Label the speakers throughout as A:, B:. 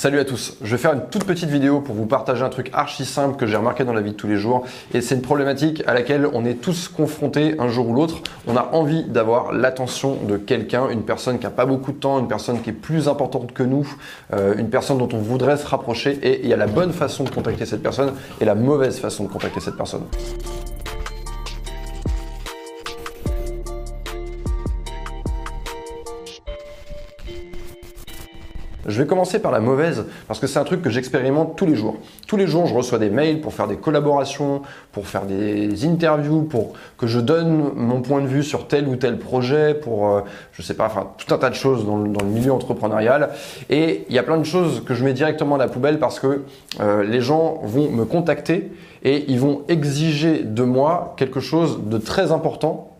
A: Salut à tous, je vais faire une toute petite vidéo pour vous partager un truc archi simple que j'ai remarqué dans la vie de tous les jours et c'est une problématique à laquelle on est tous confrontés un jour ou l'autre. On a envie d'avoir l'attention de quelqu'un, une personne qui a pas beaucoup de temps, une personne qui est plus importante que nous, euh, une personne dont on voudrait se rapprocher et il y a la bonne façon de contacter cette personne et la mauvaise façon de contacter cette personne. Je vais commencer par la mauvaise parce que c'est un truc que j'expérimente tous les jours. Tous les jours, je reçois des mails pour faire des collaborations, pour faire des interviews, pour que je donne mon point de vue sur tel ou tel projet, pour, euh, je sais pas, enfin, tout un tas de choses dans le, milieu entrepreneurial. Et il y a plein de choses que je mets directement à la poubelle parce que euh, les gens vont me contacter et ils vont exiger de moi quelque chose de très important,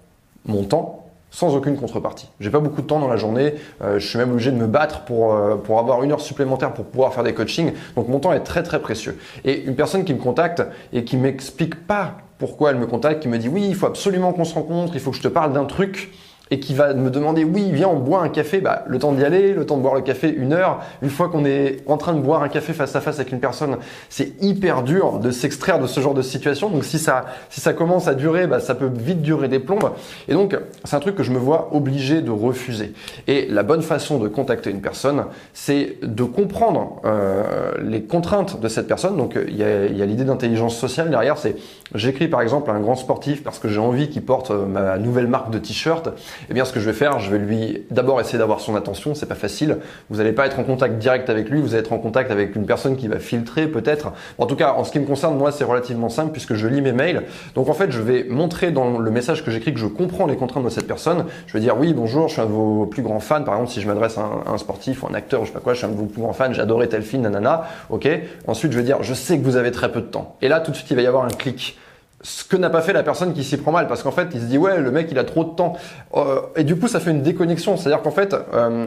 A: mon temps, sans aucune contrepartie. J'ai pas beaucoup de temps dans la journée, euh, je suis même obligé de me battre pour, euh, pour avoir une heure supplémentaire pour pouvoir faire des coachings, donc mon temps est très très précieux. Et une personne qui me contacte et qui m'explique pas pourquoi elle me contacte, qui me dit oui, il faut absolument qu'on se rencontre, il faut que je te parle d'un truc, et qui va me demander oui, viens, on boit un café, bah, le temps d'y aller, le temps de boire le café, une heure. Une fois qu'on est en train de boire un café face à face avec une personne, c'est hyper dur de s'extraire de ce genre de situation. Donc si ça, si ça commence à durer, bah, ça peut vite durer des plombes. Et donc, c'est un truc que je me vois obligé de refuser. Et la bonne façon de contacter une personne, c'est de comprendre euh, les contraintes de cette personne. Donc, il y a, y a l'idée d'intelligence sociale derrière. C'est, j'écris par exemple à un grand sportif parce que j'ai envie qu'il porte euh, ma nouvelle marque de t-shirt eh bien ce que je vais faire, je vais lui d'abord essayer d'avoir son attention, c'est pas facile. Vous n'allez pas être en contact direct avec lui, vous allez être en contact avec une personne qui va filtrer peut-être. En tout cas, en ce qui me concerne, moi, c'est relativement simple puisque je lis mes mails. Donc en fait, je vais montrer dans le message que j'écris que je comprends les contraintes de cette personne. Je vais dire oui, bonjour, je suis un de vos plus grands fans. Par exemple, si je m'adresse à, un sportif ou un acteur, je sais pas quoi, je suis un de vos plus grands fans, adoré tel film, nanana. Ok. Ensuite, je vais dire je sais que vous avez très peu de temps. Et là, tout de suite, il va y avoir un clic ce que n'a pas fait la personne qui s'y prend mal. Parce qu'en fait il se dit ouais le mec il a trop de temps. Euh, et du coup ça fait une déconnexion. C'est à dire qu'en fait euh,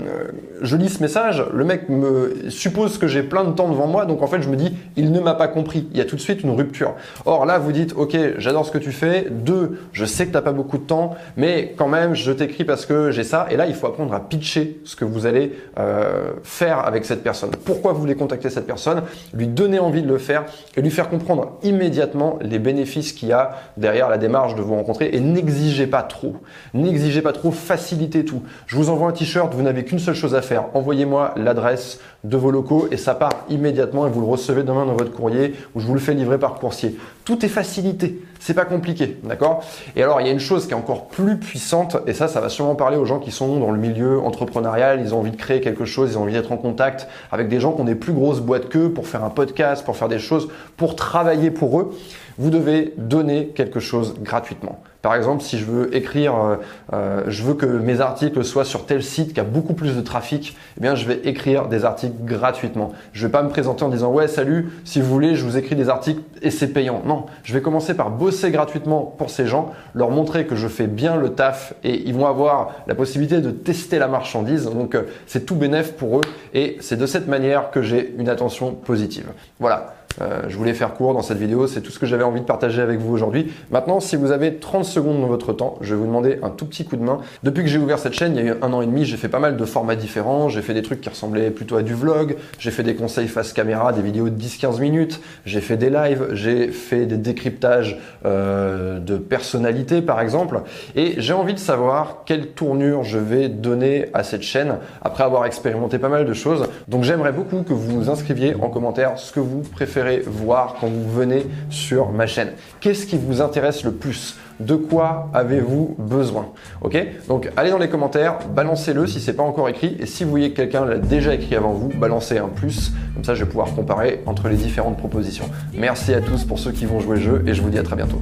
A: je lis ce message le mec me suppose que j'ai plein de temps devant moi. Donc en fait je me dis il ne m'a pas compris. Il y a tout de suite une rupture. Or là vous dites ok j'adore ce que tu fais. Deux je sais que t'as pas beaucoup de temps. Mais quand même je t'écris parce que j'ai ça. Et là il faut apprendre à pitcher ce que vous allez euh, faire avec cette personne. Pourquoi vous voulez contacter cette personne? Lui donner envie de le faire et lui faire comprendre immédiatement les bénéfices qui derrière la démarche de vous rencontrer et n'exigez pas trop. N'exigez pas trop, facilitez tout. Je vous envoie un t-shirt, vous n'avez qu'une seule chose à faire. Envoyez-moi l'adresse de vos locaux et ça part immédiatement et vous le recevez demain dans votre courrier ou je vous le fais livrer par coursier. Tout est facilité, c'est pas compliqué, d'accord? Et alors il y a une chose qui est encore plus puissante et ça ça va sûrement parler aux gens qui sont dans le milieu entrepreneurial, ils ont envie de créer quelque chose, ils ont envie d'être en contact avec des gens qui ont des plus grosses boîtes qu'eux pour faire un podcast, pour faire des choses, pour travailler pour eux. Vous devez donner quelque chose gratuitement. Par exemple, si je veux écrire, euh, euh, je veux que mes articles soient sur tel site qui a beaucoup plus de trafic, eh bien, je vais écrire des articles gratuitement. Je vais pas me présenter en disant ouais, salut, si vous voulez, je vous écris des articles et c'est payant. Non, je vais commencer par bosser gratuitement pour ces gens, leur montrer que je fais bien le taf et ils vont avoir la possibilité de tester la marchandise. Donc, euh, c'est tout bénéf pour eux et c'est de cette manière que j'ai une attention positive. Voilà. Euh, je voulais faire court dans cette vidéo, c'est tout ce que j'avais envie de partager avec vous aujourd'hui. Maintenant, si vous avez 30 secondes dans votre temps, je vais vous demander un tout petit coup de main. Depuis que j'ai ouvert cette chaîne, il y a eu un an et demi, j'ai fait pas mal de formats différents. J'ai fait des trucs qui ressemblaient plutôt à du vlog, j'ai fait des conseils face caméra, des vidéos de 10-15 minutes, j'ai fait des lives, j'ai fait des décryptages euh, de personnalités par exemple. Et j'ai envie de savoir quelle tournure je vais donner à cette chaîne après avoir expérimenté pas mal de choses. Donc j'aimerais beaucoup que vous inscriviez en commentaire ce que vous voir quand vous venez sur ma chaîne. Qu'est-ce qui vous intéresse le plus? De quoi avez-vous besoin? Ok? Donc allez dans les commentaires, balancez-le si c'est pas encore écrit et si vous voyez que quelqu'un l'a déjà écrit avant vous, balancez un plus. Comme ça, je vais pouvoir comparer entre les différentes propositions. Merci à tous pour ceux qui vont jouer le jeu et je vous dis à très bientôt.